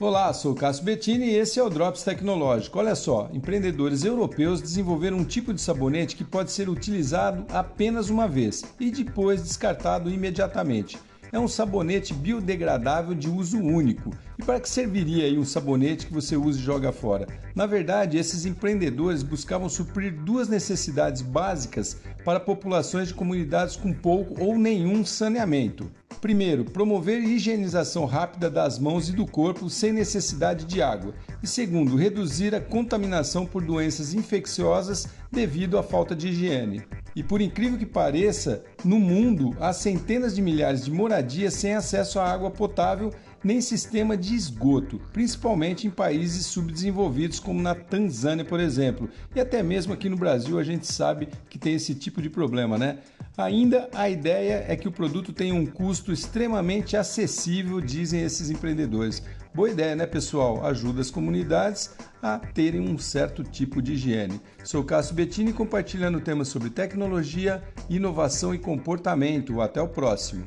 Olá, sou Cássio Bettini e esse é o Drops Tecnológico. Olha só, empreendedores europeus desenvolveram um tipo de sabonete que pode ser utilizado apenas uma vez e depois descartado imediatamente. É um sabonete biodegradável de uso único. E para que serviria um sabonete que você usa e joga fora? Na verdade, esses empreendedores buscavam suprir duas necessidades básicas para populações de comunidades com pouco ou nenhum saneamento. Primeiro, promover higienização rápida das mãos e do corpo sem necessidade de água. E segundo, reduzir a contaminação por doenças infecciosas devido à falta de higiene. E por incrível que pareça, no mundo há centenas de milhares de moradias sem acesso à água potável nem sistema de esgoto, principalmente em países subdesenvolvidos como na Tanzânia, por exemplo. E até mesmo aqui no Brasil a gente sabe que tem esse tipo de problema, né? Ainda a ideia é que o produto tenha um custo extremamente acessível, dizem esses empreendedores. Boa ideia, né, pessoal? Ajuda as comunidades a terem um certo tipo de higiene. Sou Cássio Bettini compartilhando temas sobre tecnologia, inovação e comportamento. Até o próximo.